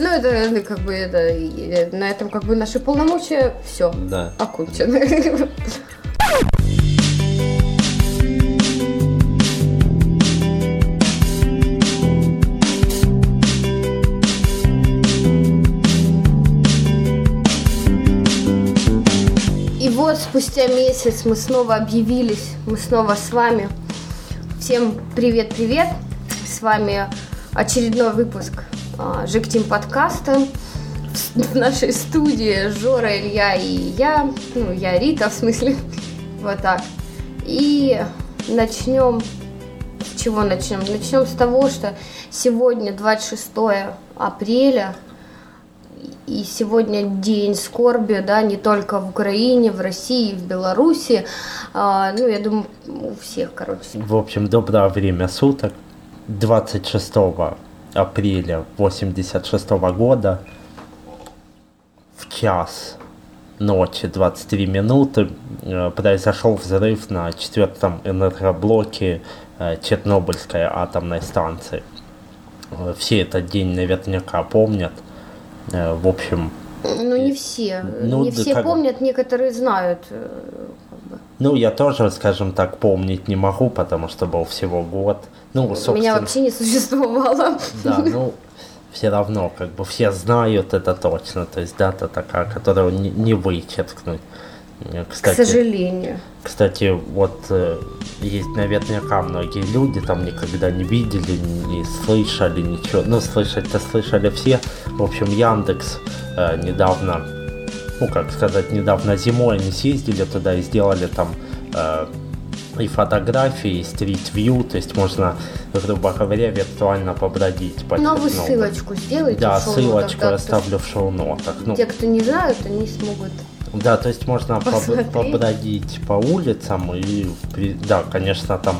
Ну, это э, как бы это, на этом как бы наши полномочия все Да. окончены. И вот спустя месяц мы снова объявились, мы снова с вами. Всем привет-привет! С вами очередной выпуск а, Жик Тим подкаста. В нашей студии Жора, Илья и я. Ну, я Рита, в смысле. Вот так. И начнем... С чего начнем? Начнем с того, что сегодня 26 апреля, и сегодня день скорби, да, не только в Украине, в России, в Беларуси. А, ну, я думаю, у всех, короче. В общем, доброе время суток. 26 апреля 86 года в час ночи 23 минуты э, произошел взрыв на четвертом энергоблоке э, Чернобыльской атомной станции. Все этот день наверняка помнят. Э, В общем, Ну, не все. Ну, не все как- помнят, некоторые знают. Бы. ну я тоже, скажем так, помнить не могу, потому что был всего год. Ну, собственно, Меня вообще не существовало. Да, ну, все равно, как бы все знают это точно. То есть дата такая, которую не, не вычеркнуть. Э, К Кстати, сожалению. кстати, вот э, есть наверняка многие люди там никогда не видели, не слышали ничего. Ну, слышать-то слышали все. В общем, Яндекс э, недавно, ну, как сказать, недавно зимой они съездили туда и сделали там э, и фотографии, и стрит-вью, то есть можно, грубо говоря, виртуально побродить по Новую Чернобылю. ссылочку сделайте. Да, ссылочку я оставлю в шоу-нотах. Ну, Те, кто не знают, они смогут. да, то есть можно Посмотреть. побродить по улицам и, да, конечно, там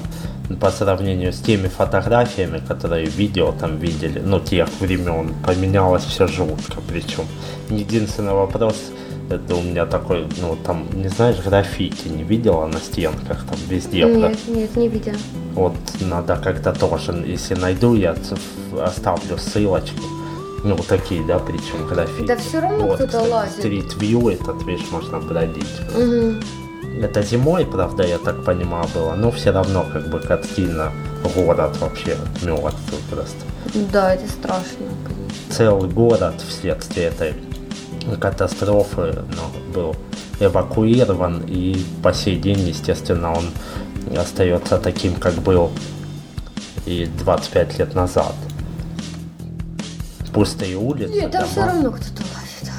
по сравнению с теми фотографиями, которые видео там видели, ну, тех времен, поменялось все жутко, причем. Единственный вопрос, это у меня такой, ну, там, не знаешь, граффити не видела на стенках, там везде. про- Нет, нет, не видела. Вот надо как-то тоже, если найду, я оставлю ссылочку. Ну, вот такие, да, причем граффити. Да всё равно вот, кто-то лазит. Стрит-вью этот, видишь, можно бродить. Мгм. Это зимой, правда, я так понимаю, было, но все равно, как бы, картина, город вообще мертвый просто. Да, это страшно, конечно. Целый город вследствие этой катастрофы ну, был эвакуирован, и по сей день, естественно, он остается таким, как был и 25 лет назад. Пустые улицы, Нет, там дома. все равно кто-то лазит.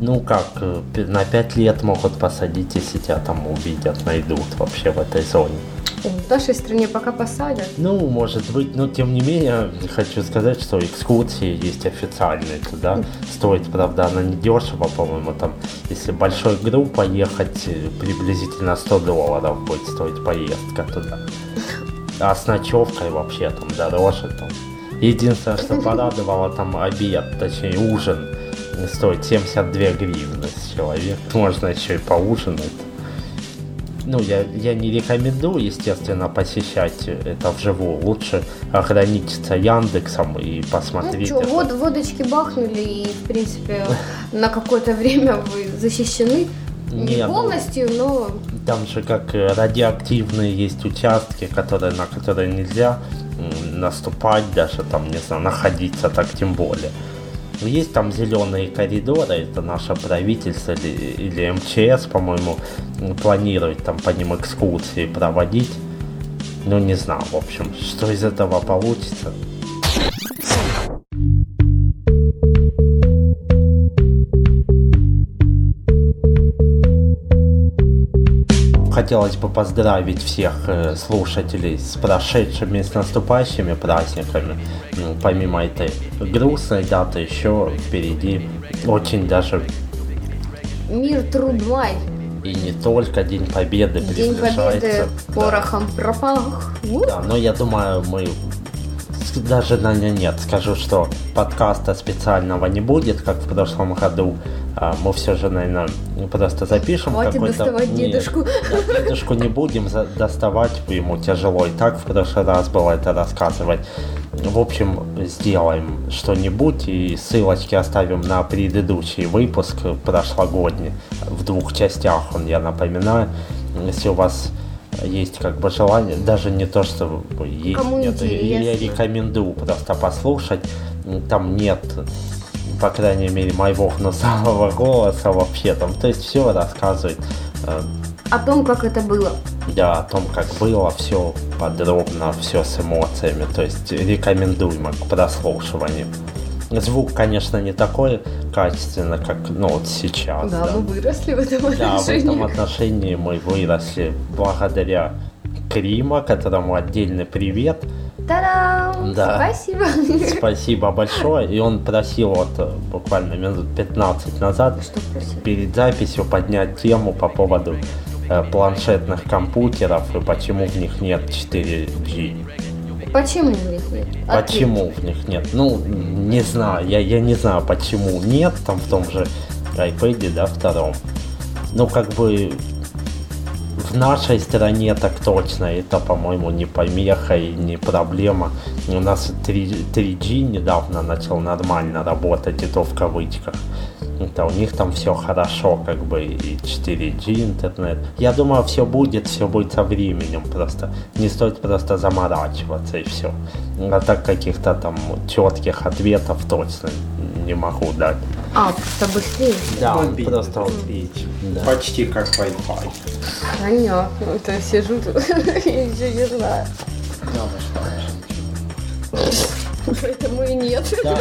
Ну как, э, на 5 лет могут посадить, если тебя там увидят, найдут вообще в этой зоне. В нашей стране пока посадят. Ну, может быть, но тем не менее, хочу сказать, что экскурсии есть официальные туда. Стоит, правда, она не дешево, по-моему, там, если большой группой ехать, э, приблизительно 100 долларов будет стоить поездка туда. А с ночевкой вообще там дороже. Там. Единственное, что порадовало, там обед, точнее ужин, стоит 72 гривны с человека. Можно еще и поужинать. Ну, я, я не рекомендую, естественно, посещать это вживую. Лучше ограничиться Яндексом и Ну посмотреть. что, это. вод, водочки бахнули, и, в принципе, на какое-то время вы защищены. Не Не, ну, полностью, но Там же как радиоактивные есть участки, которые, на которые нельзя наступать, даже там, не знаю, находиться так тем более. Есть там зеленые коридоры, это наше правительство или, или МЧС, по-моему, планирует там по ним экскурсии проводить. Ну, не знаю, в общем, что из этого получится. Хотелось бы поздравить всех э, слушателей с прошедшими, с наступающими праздниками. Ну, помимо этой грустной даты, еще впереди очень даже мир, труд, май. и не только День Победы День приближается. Победы Да. порохом пропах. У, Да, но я думаю, мы даже на нет, скажу, что подкаста специального не будет, как в прошлом году. А, Мы все же, наверное, просто запишем Хватит какой-то... доставать Нет, дедушку. да, дедушку не будем доставать, ему тяжело и так в прошлый раз было это рассказывать. В общем, сделаем что-нибудь и ссылочки оставим на предыдущий выпуск прошлогодний. В двух частях он, я напоминаю. Если у вас есть как бы желание, даже не то, что есть, Кому нет, я рекомендую просто послушать. Там нет, по крайней мере, моего гнусавого голоса вообще там. То есть все рассказывает э, О том, как это было. да, о том, как было, все подробно, все с эмоциями. То есть рекомендуемо к прослушиванию. Звук, конечно, не такой качественный, как ну, вот сейчас. Да, мы выросли в этом Да, в отношении. этом отношении мы выросли благодаря Крима, которому отдельный привет. Та-дам! Да. Спасибо. Спасибо большое. И он просил вот э, буквально минут 15 назад перед записью поднять тему по поводу э, планшетных компьютеров и почему в них нет 4G. Почему у них нет? Ответь. Почему в них нет? Ну, не знаю, я, я не знаю, почему нет, там в том же iPad, да, втором. Ну, как бы в нашей стране так точно, это, по-моему, не помеха и не проблема. У нас 3, 3G недавно начал нормально работать, и то в кавычках. Это у них там все хорошо, как бы, и 4G интернет. Я думаю, все будет, все будет со временем просто. Не стоит просто заморачиваться и все. А так каких-то там четких ответов точно не могу дать. А, просто быстрее. Да, Мобильный, просто видите. Да. Почти как Wi-Fi. Понятно. Это я сижу тут и ничего не знаю. Поэтому и нет. Да,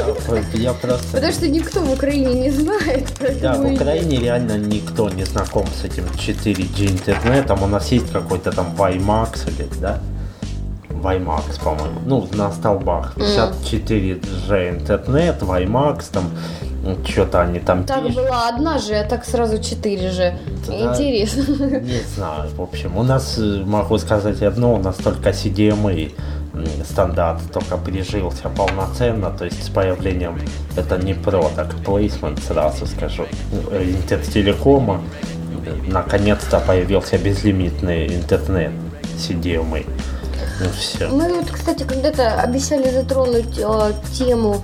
я просто... Потому что никто в Украине не знает, Да, в и нет. Украине реально никто не знаком с этим 4G интернетом. У нас есть какой-то там WiMAX или, да? WiMAX, по-моему. Ну, на столбах. 54G интернет, WiMAX, там что-то они там Так пишут. была одна же, а так сразу четыре же. Да. Интересно. Не знаю, в общем. У нас, э, могу сказать одно, у нас только CDMA стандарт только прижился полноценно, то есть с появлением, это не product placement, сразу скажу, э, Интертелекома, э, наконец-то появился безлимитный интернет CDMA. Ну все. Мы вот, кстати, когда-то обещали затронуть э, тему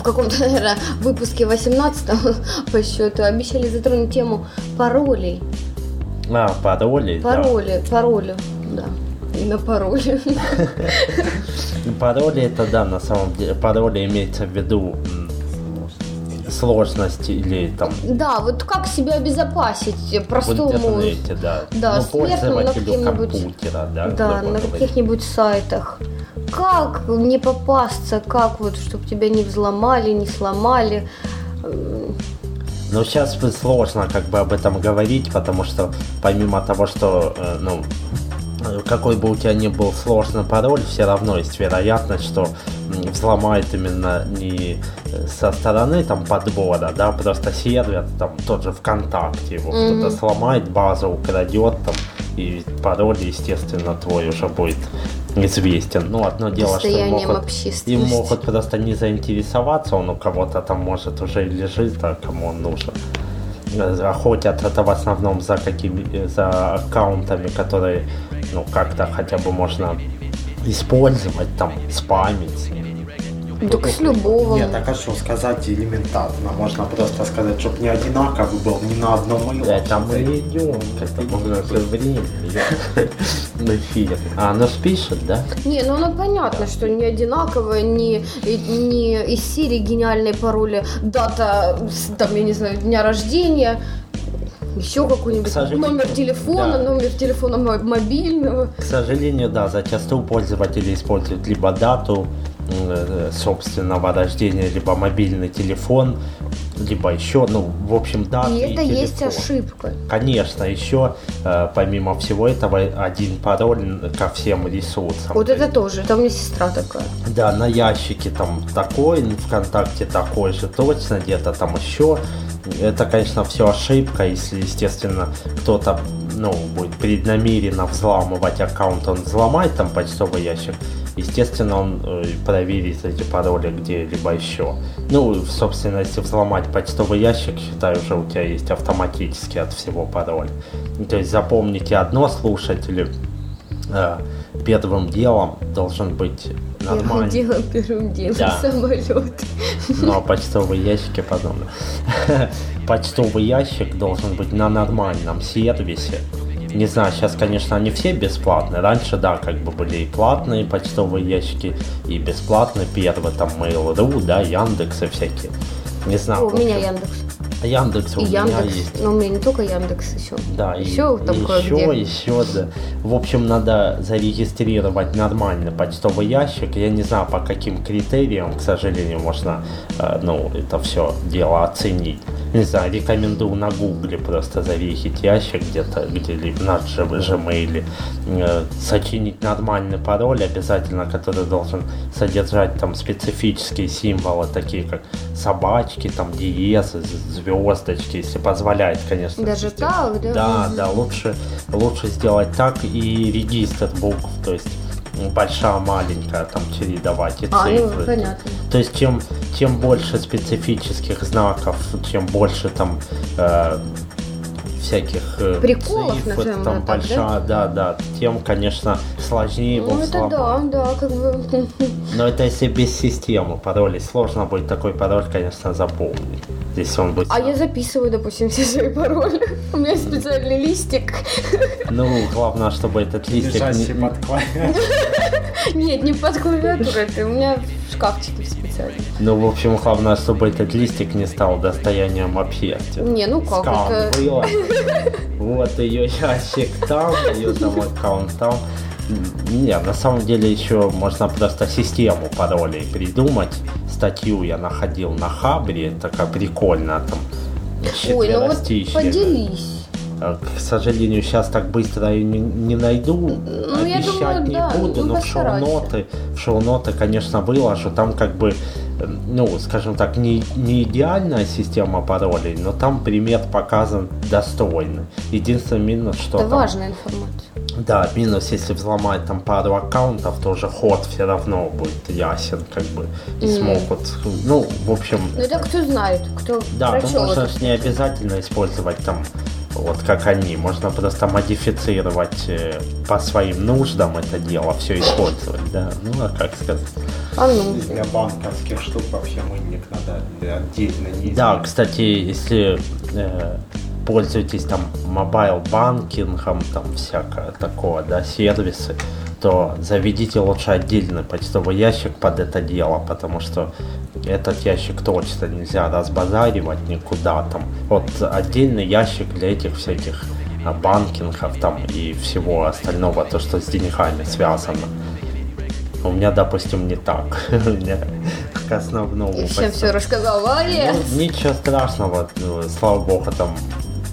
в каком-то, наверное, выпуске 18 по счету, обещали затронуть тему паролей. А, пароли, да. Пароли, пароли, да. Именно пароли. Пароли это да, на самом деле, пароли имеется в виду сложность или там Да, вот как себя обезопасить в простому, интернете, да. Да, ну, на пользователю каким-нибудь- компьютера, да, да, на каких-нибудь сайтах. Как не попасться, как вот, чтобы тебя не взломали, не сломали. Но сейчас сложно как бы об этом говорить, потому что помимо того, что, э, ну, какой бы у тебя ни был сложный пароль, все равно есть вероятность, что взломает именно не э, со стороны там подбора, да, просто сервер, там тот же ВКонтакте его Мгм. кто-то сломает, базу украдет там, и пароль, естественно, твой уже будет известен. Ну, одно дело, что Достоянием могут, им могут просто не заинтересоваться, он у кого-то там может уже лежит, а кому он нужен. Э, Охотят это в основном за какими за аккаунтами, которые ну как-то хотя бы можно использовать, там спамить. с ними. Так с любого. Нет, так а что сказать элементарно? Можно просто сказать, чтобы не одинаковый был ни на одном и Это мы идем к этому уже времени. В эфире. А, оно ж пишет, да? Не, ну оно понятно, что не одинаковое, не, не из серии гениальные пароли, дата, там, я не знаю, дня рождения, еще какой-нибудь сожалению, номер телефона, да. номер телефона мо- мобильного. К сожалению, да, зачастую пользователи используют либо дату э, собственного рождения, либо мобильный телефон, либо еще, ну, в общем, дату И и, это есть телефон. ошибка. Конечно, еще э, помимо всего этого один пароль ко всем ресурсам. Вот То это есть, тоже, это у меня сестра такая. Да, на ящике там такой, ВКонтакте такой же точно, где-то там еще. Это, конечно, все ошибка, если, естественно, кто-то ну, будет преднамеренно взламывать аккаунт, он взломает там почтовый ящик, естественно, он э, проверит эти пароли где-либо еще. Ну, собственно, если взломать почтовый ящик, считай, уже у тебя есть автоматически от всего пароль. Ну, То есть запомните одно, слушатели, Э, первым делом должен быть Первым нормально. делом, первым делом Да. самолет. Ну, а почтовые ящики потом. Почтовый ящик должен быть на нормальном сервисе. Не знаю, сейчас, конечно, они все бесплатные. Раньше, да, как бы были и платные почтовые ящики, и бесплатные. Первые там Mail.ru, да, Яндекс и всякие. Не знаю. У меня Яндекс. Яндекс у И меня Яндекс. есть. Но у меня не только Яндекс еще. Да, и Еще там еще, кое-где. еще, да. В общем, надо зарегистрировать нормальный почтовый ящик. Я не знаю, по каким критериям, к сожалению, можно, э, ну, это все дело оценить. Не знаю, рекомендую на гугле просто зарегить ящик где-то, где-либо на Gmail, э, сочинить нормальный пароль обязательно, который должен содержать там специфические символы, такие как собачки, там диезы, звездочки, если позволяет, конечно. Даже так, да? Да, да, лучше, лучше сделать так и регистр букв, то есть большая, маленькая, там чередовать и А, ну, цифры. понятно. То есть чем, чем больше специфических знаков, чем больше там э, всяких э, Приколов, цифр, назовем там это большая, да? да, тем, конечно, сложнее Ну, это да, да, как бы... Но это если без системы паролей, сложно будет такой пароль, конечно, запомнить. Здесь он будет... А я записываю, допустим, все свои пароли. У меня есть специальный листик. Ну, главное, чтобы этот листик... Не- под. Нет, не под клавиатурой, у меня в шкафчике специально. Ну, в общем, главное, чтобы этот листик не стал достоянием общественности. Не, ну как Скан это... было. Вот ее ящик там, ее там аккаунт там. Не, на самом деле еще можно просто систему паролей придумать. Статью я находил на Хабре, такая прикольная там. Ой, ну вот поделись. Э, К сожалению, сейчас так быстро и не, не найду. Ну, Обещать думаю, не да, буду, ну, но в шоу-ноты, в шоу-ноты, конечно, выложу. Там как бы, э, ну, скажем так, не, не идеальная система паролей, но там пример показан достойный. Единственный минус, что Это там- важная информация. Да, минус, если взломать там пару аккаунтов, то уже ход все равно будет ясен, как бы, и Мгм. смогут, ну, в общем, Ну это кто знает, кто да, ну можно это. ж не обязательно использовать там вот как они, можно просто модифицировать э, по своим нуждам это дело, все использовать, да, ну а как сказать. А ну. Для банковских штук вообще мыльник надо отдельно не Да, кстати, если э, пользуетесь там mobile банкингом, там всякое такое, да, сервисы, то заведите лучше отдельный почтовый ящик под это дело, потому что этот ящик точно нельзя разбазаривать никуда там. Вот отдельный ящик для этих всяких а, банкингов там и всего остального, то, что с деньгами связано. У меня, допустим, не так. У меня к основному И всем все рассказал. Молодец. ну, ничего страшного, слава богу, там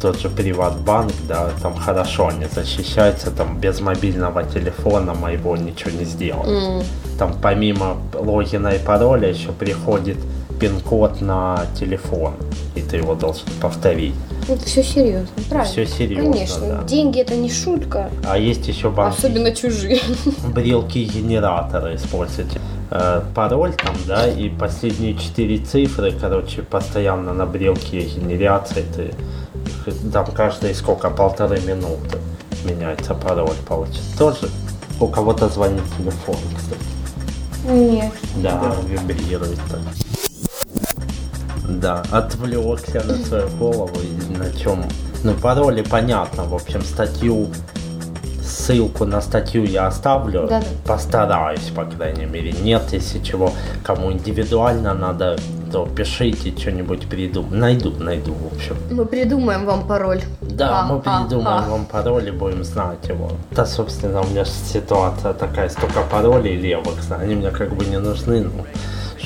тот же Приватбанк, да, там хорошо они защищаются, там без мобильного телефона моего ничего не сделать. М. Там помимо логина и пароля еще приходит пин-код на телефон, и ты его должен повторить. Это все серьезно, правильно? Всё серьезно, Конечно, да. деньги это не шутка, А есть еще банки, особенно чужие. брелки-генераторы используйте. Э, пароль там, да, и последние четыре цифры, короче, постоянно на брелке генерации, ты там каждые сколько, полторы минуты меняется пароль, получится. Тоже у кого-то звонит телефон, кстати. Нет. Да, вибрирует так. Да, отвлекся на свою голову и на чем. Ну, пароли понятно. В общем, статью, ссылку на статью я оставлю. Да-да. Постараюсь, по крайней мере. Нет, если чего, кому индивидуально надо, то пишите, что-нибудь придумаю. Найду, найду, в общем. Мы придумаем вам пароль. Да, А, мы а, придумаем а. вам пароль и будем знать его. Да, собственно, у меня ситуация такая, столько паролей левых, они мне как бы не нужны, ну,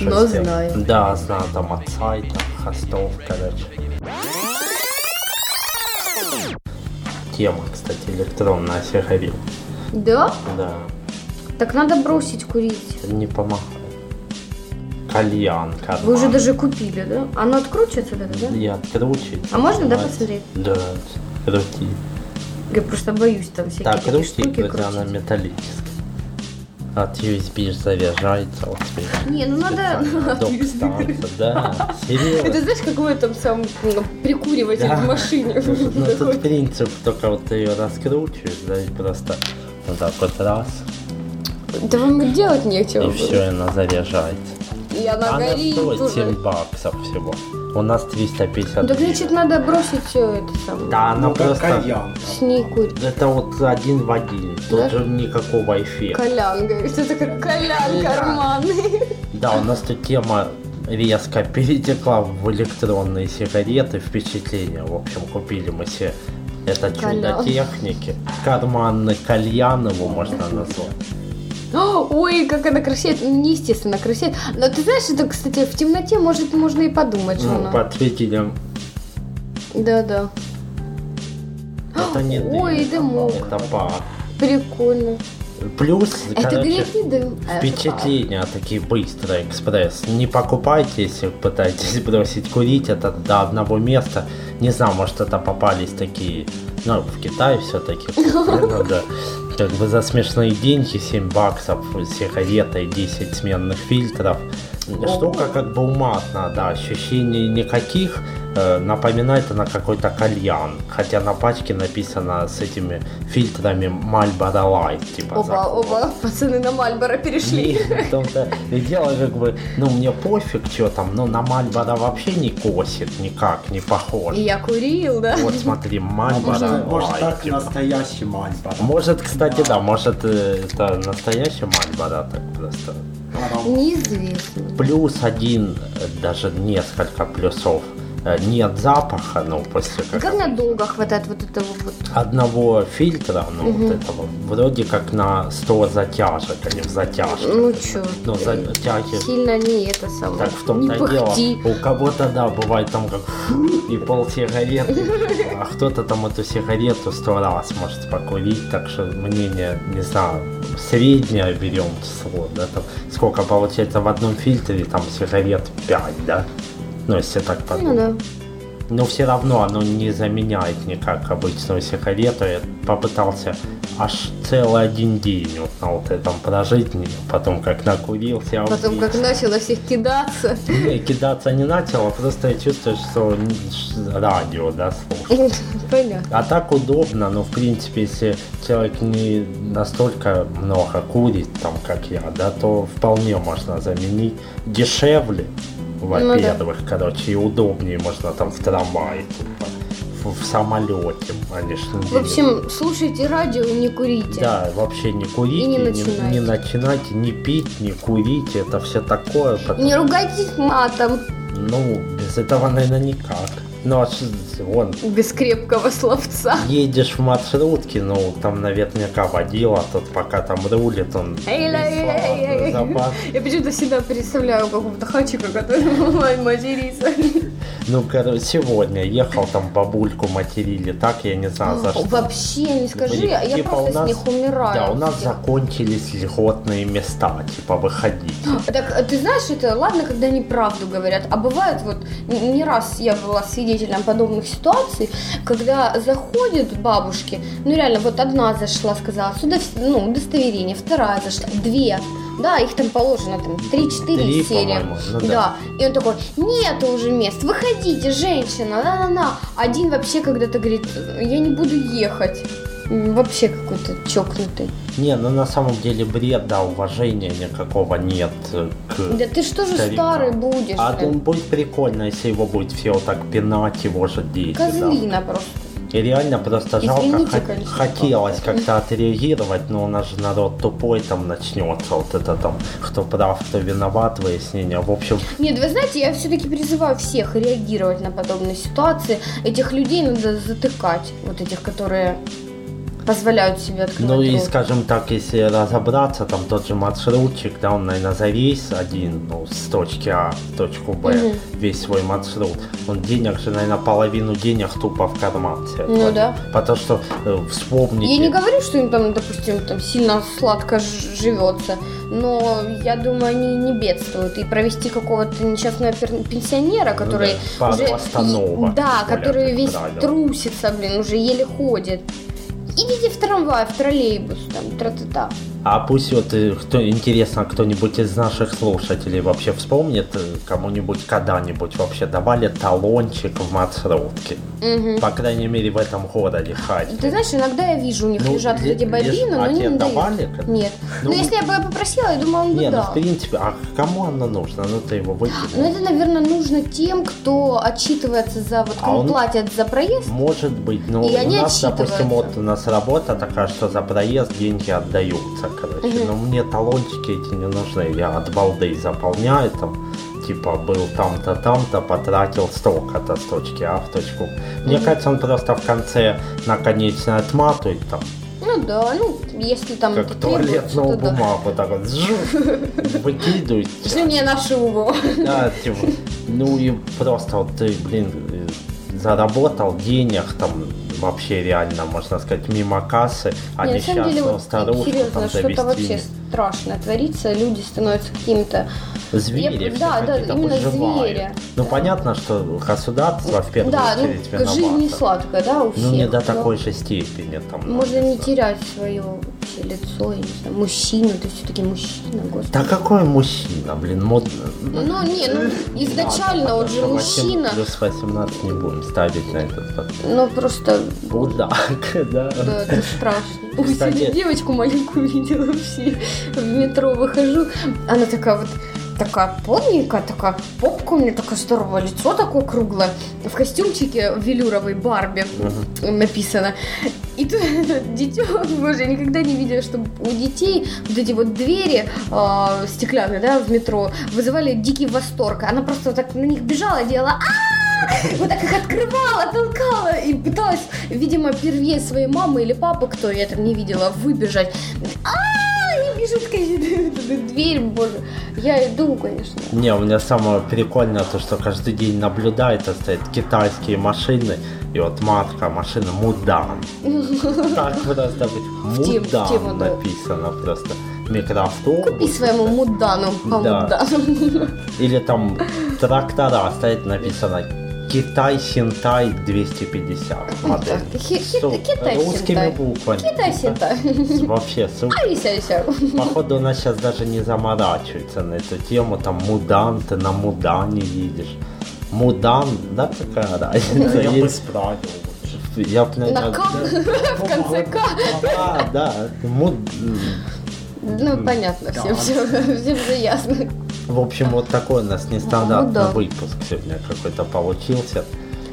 Но сделать? знаю. Да, знаю, там от сайта, хостов, короче. Тема, кстати, электронная сигарета. Да? Да, Так надо бросить курить. не помогает. Кальян, карман. Вы уже даже купили, да? Оно откручивается вот это, да? И откручивается. А можно, да, посмотреть? Да, крути. Я просто боюсь там всякие Так, такие крути, штуки хотя она металлическая. От USB заряжается вот. Не, ну надо... Специально, док-станция, Да, серьезно. Это знаешь, как в этом самом м, прикуриватель Да. в машине. Ну, тут принцип, только вот ты ее раскручиваешь, да, и просто вот так вот раз. Да вам делать нечего. И все, она заряжается. И она Она горит стоит уже. 7 баксов всего. У нас 350 Так значит, надо бросить все это самое. Да, она Ну, просто... кальян. С ней курить. Это вот один в один. Тут Да? же никакого эффекта. Колян, говорит, это как колян Да. карманный. Да, у нас тут тема резко перетекла в электронные сигареты, впечатления. В общем, купили мы себе это чудо техники. Карманный кальян его можно назвать. Ой, как она красивая. Ну, Неестественно красивая. Но ты знаешь, это, кстати, в темноте, может, можно и подумать, что Ну, она. под светилем Да-да. это не дым, Ой, дымок. Это пар. Прикольно. Плюс, Это, короче, дым. а Впечатления такие быстрые, экспресс. Не покупайте, если пытаетесь бросить курить, это до одного места. Не знаю, может это попались такие, ну, в Китае все-таки. Ну да. Как бы за смешные деньги 7 баксов сигарета и 10 сменных фильтров. Штука как бы уматная, да, ощущений никаких. Э, напоминает она какой-то кальян. Хотя на пачке написано с этими фильтрами Marlboro Light. Типа, Опа, закон. опа, пацаны на Мальборо перешли. Том-то и дело, как бы, ну, мне пофиг, что там, ну, на Мальборо вообще не косит никак, не похож. И я курил, да? Вот смотри, Мальборо Может, может Light, так типа. настоящий Мальборо. Может, кстати, да, может, э, это настоящий Мальборо, так просто. Неизвестно. Плюс один, даже несколько плюсов. Э, Нет запаха, ну, после как как надолго хватает вот этого вот? одного фильтра, ну, вот этого, вроде как на 100 затяжек, не в затяжках. Ну чё, Ну, затяги сильно не это самое. Так в том-то дело. У кого-то, да, бывает там как и пол сигареты, а кто-то там эту сигарету сто раз может покурить, так что мнение, не знаю, среднее берем число, да, там сколько получается в одном фильтре, там сигарет 5, да? Ну, если так Ну подумать. да. Но все равно оно не заменяет никак обычную сигарету. Я попытался аж целый один день вот на вот этом прожить, потом как накурился. Потом как начало всех кидаться. Не, кидаться не начал, а просто я чувствую, что радио, да, слушаю. Понятно. А так удобно, но в принципе, если человек не настолько много курит, там, как я, да, то вполне можно заменить дешевле, во-первых, короче, и удобнее можно там в трамвае, типа, в, в самолете, ж не В общем, слушайте радио и не курите. да, вообще не курите, И не не, начинайте. не начинайте, не пить, не курить, это все такое. потому- Не ругайтесь матом Ну, без этого, наверное, никак. Ну, а вон, без крепкого словца. едешь в маршрутке, ну, там наверняка водила, тот пока там рулит, он. Я почему-то всегда представляю какого-то хачика, который матерится. Ну, короче, сегодня ехал, там бабульку материли, так, я не знаю, за что. Вообще не скажи, а я типа, просто с них умираю. Да, у нас закончились льготные места, типа, выходить. Так, а ты знаешь, это ладно, когда они правду говорят, а бывает вот, не раз я была свидетелем подобных ситуаций, когда заходят бабушки, ну реально, вот одна зашла, сказала, сюда, ну, удостоверение, вторая зашла, две, да, их там положено, там, 3-4 Три, серии. ну да. да. и он такой, нету уже мест, выходите, женщина, на-на-на. Один вообще когда-то говорит, я не буду ехать. Вообще какой-то чокнутый. Не, ну на самом деле бред, да, уважения никакого нет э, к Да ты что же старикам. старый будешь? А блин? он будет прикольно, если его будет все вот так пинать, его же дети. да. Козлина просто. И реально просто жалко, Извините, конечно. хотелось как-то отреагировать, но у нас же народ тупой, там начнется вот это там, кто прав, кто виноват, выяснение. В общем, Нет, вы знаете, я все-таки призываю всех реагировать на подобные ситуации. Этих людей надо затыкать, вот этих, которые позволяют себе открывать ну и рот. скажем так, если разобраться, там тот же маршрутчик, да, он, наверное, за рейс один, ну, с точки А в точку Б, Мгм. весь свой маршрут, он денег же, наверное, половину денег тупо в карман себе Ну кладет. да. Потому что э, вспомните... Я не говорю, что им там, допустим, там сильно сладко живется, но я думаю, они не бедствуют. И провести какого-то несчастного пенсионера, который Ну да, уже... Да, который весь правило. трусится, блин, уже еле ходит. Идите в трамвай, в троллейбус, там, тра-та-та. А пусть вот э, кто интересно, кто-нибудь из наших слушателей вообще вспомнит, э, кому-нибудь когда-нибудь вообще давали талончик в маршрутке. По крайней мере в этом городе Харькове. Ты знаешь, иногда я вижу, у них Ну, лежат эти бобины, но а не давали? Нет. Ну, но если я бы попросила, я думаю, он бы Не, ну дал. в принципе, а кому оно нужно? Ну ты его Ну, выкинул. это, наверное, нужно тем, кто отчитывается за, вот, А кому он- платят за проезд. Может быть, ну И у нас, допустим, вот у нас работа такая, что за проезд деньги отдаются, короче. Но мне талончики эти не нужны. Я от балды заполняю там, типа был там-то, там-то, потратил столько-то с точки А в точку. Мне кажется, он просто в конце наконечно отматывает там, Ну да, ну, если там как туалетную то да. бумагу, так вот выкидывает. Извини, на шубу. Да, типа, ну и просто вот ты, блин, э, заработал денег там вообще реально, можно сказать, мимо кассы, а Не, на самом деле, несчастную вот старушку серьезно, там что-то довести. вообще страшное творится, люди становятся какими-то... Звери, Я- все да, да, именно выживают. звери. Ну понятно, что государство в первую Да, очередь ну, жизнь не сладкая, да, у всех. Ну не до такой же степени там. Можно не терять свое вообще лицо, я не знаю, мужчину, ты все-таки мужчина, господи. Да какой мужчина, блин, модно. Ну, не, ну, изначально он же мужчина, Плюс 18 не будем ставить на этот подкаст. но просто, Мудак, да. да, это страшно. Кстати- девочку маленькую видела вообще, в метро выхожу, она такая вот, такая полненькая, такая попка у меня такое здоровое, лицо такое круглое, в костюмчике велюровой Барби написано. И тут дитё, боже, я никогда не видела, чтобы у детей вот эти вот двери э, стеклянные, да, в метро вызывали дикий восторг. Она просто вот так на них бежала, делала «А-а-а!» вот так их открывала, толкала и пыталась, видимо, первее своей мамы или папы, кто я там не видела, выбежать. а И бежит, конечно, дверь, боже. Я иду, конечно. Не, у меня самое прикольное то, что каждый день наблюдает, это стоят китайские машины, и вот матка машина Мудан. Как просто Мудан написано просто. Микроавтобус. Купи своему мудану по Да. мудану. Или там трактора стоит написано Китай Синтай 250 модель. Китай Русскими Синтай. буквами. Китай Синтай. Вообще супер. Ся. Походу, у нас сейчас даже не заморачивается на эту тему. Там Мудан, ты на Мудане едешь. Мудан, да, какая разница? Я бы Есть- справил лучше. Я б, На наверное, К, в конце К. Да, да. Ну, понятно, всем, всем, всем же ясно. В общем, вот такой у нас нестандартный Ну да. выпуск сегодня какой-то получился.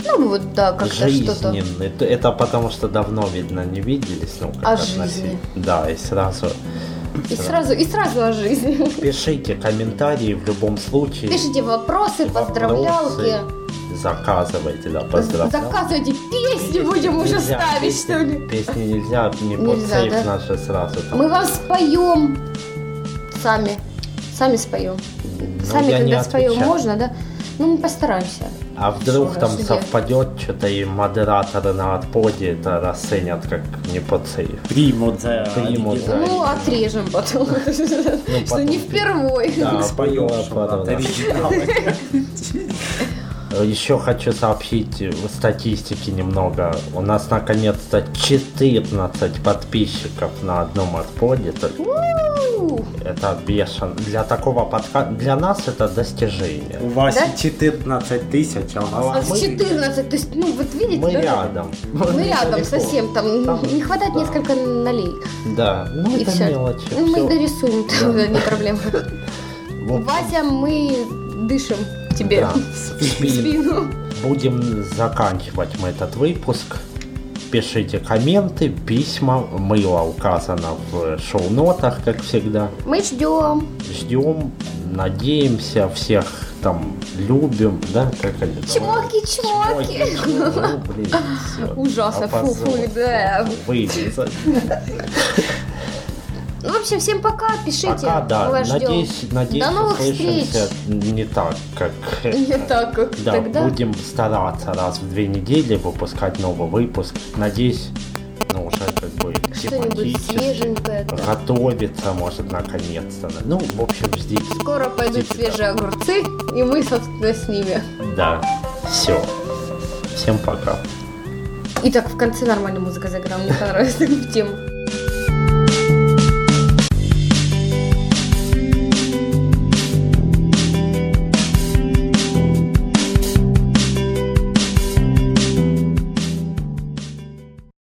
Ну, вот, да, как-то что-то. Это, это потому что давно, видно, не виделись. Ну, как О относить- жизни. Да, и сразу И сразу, и сразу о жизни. пишите комментарии в любом случае. Пишите вопросы, Вопросы. поздравлялки. Заказывайте, да, поздравляю. Заказывайте песни, будем уже Нельзя, ставить, песни- что ли. Песни нельзя, не под Нельзя, сейф да? наши сразу. там. Мы вам споем сами. Сами споем. Ну, Сами, я не когда споем, отвечаю. можно, да? Ну, мы постараемся. А вдруг Что там где? совпадет что-то и модераторы на отподе это расценят как не под сейф. Примут за Примут за- Ну, отрежем потом. Что потом не впервой. Да, Споем, Еще хочу сообщить э, статистики немного. У нас наконец-то 14 подписчиков на одном отподе. Это бешено. Для такого подкаста, для нас это достижение. У Васи Да? 14 тысяч, а у нас нас 14, то есть, ну, вот видите, Мы да? рядом. Мы рядом Недалеко. совсем, там Там, не хватает да. несколько налей. Да, ну И это все. мелочи. Ну, мы всё. дорисуем, Да. не проблема. Вот, Вася, мы дышим тебе да, в спин. спину. Будем заканчивать мы этот выпуск. Пишите комменты, письма. Мыло указано в шоу-нотах, как всегда. Мы ждем. Ждем, надеемся, всех там любим, да? Как они? Чмоки, чмоки. Ну. Ужасно, фу, фу, да. Вырезать. Ну, в общем, всем пока, пишите. Пока, да. Вас ждем. Надеюсь, надеюсь, До новых услышимся встреч. не так, как... Не так, как Да, тогда. будем стараться раз в две недели выпускать новый выпуск. Надеюсь, ну уже как бы Что-нибудь свеженькое. да. готовиться, может, наконец-то. Ну, в общем, ждите. Скоро пойдут Ждите, свежие огурцы, и мы, собственно, с ними. Да, все. Всем пока. И так в конце нормальная музыка заиграла, мне понравилась в тему.